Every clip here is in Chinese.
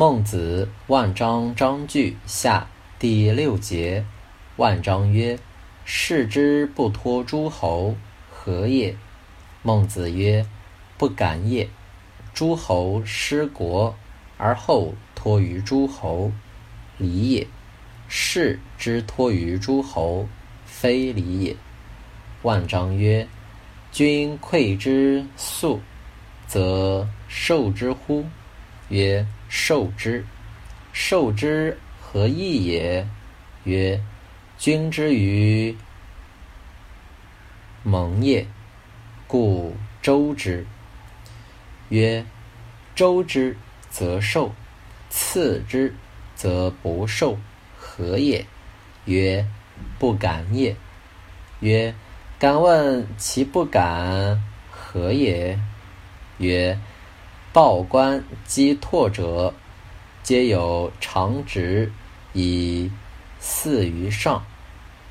孟子《万章章句下》第六节。万章曰：“视之不托诸侯，何也？”孟子曰：“不敢也。诸侯失国，而后托于诸侯，礼也；士之托于诸侯，非礼也。”万章曰：“君馈之粟，则受之乎？”曰：受之，受之何益也？曰：君之于盟也，故周之。曰：周之则受，次之则不受，何也？曰：不敢也。曰：敢问其不敢何也？曰：报官击拓者，皆有常直以次于上；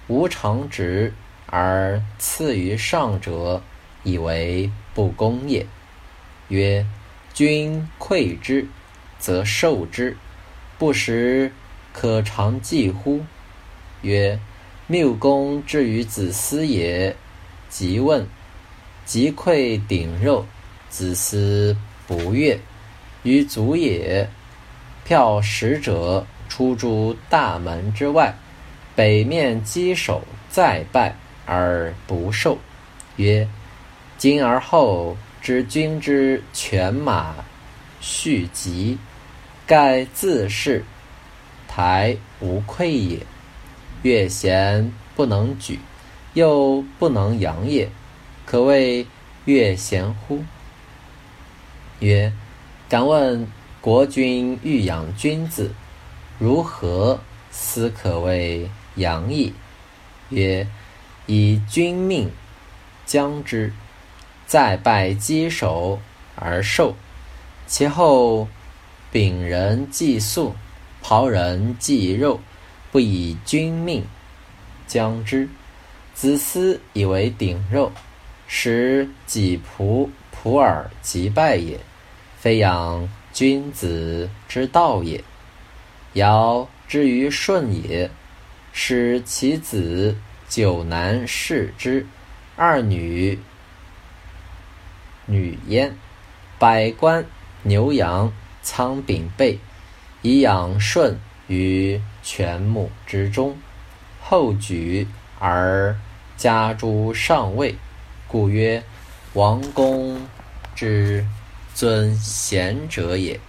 无常直而次于上者，以为不公也。曰：君馈之，则受之，不食可常计乎？曰：谬公之于子思也。即问，即馈鼎肉，子思。不悦，于足也。票使者出诸大门之外，北面稽首，再拜而不受。曰：今而后知君之犬马续疾，盖自是台无愧也。越贤不能举，又不能扬也，可谓越贤乎？曰：敢问国君欲养君子，如何斯可谓养矣？曰：以君命将之，再拜稽首而受。其后秉人祭粟，庖人祭肉，不以君命将之。子思以为鼎肉，使己仆仆尔即拜也。非养君子之道也。尧之于舜也，使其子九男侍之，二女女焉，百官牛羊仓廪备，以养舜于犬母之中。后举而加诸上位，故曰王公之。尊贤者也。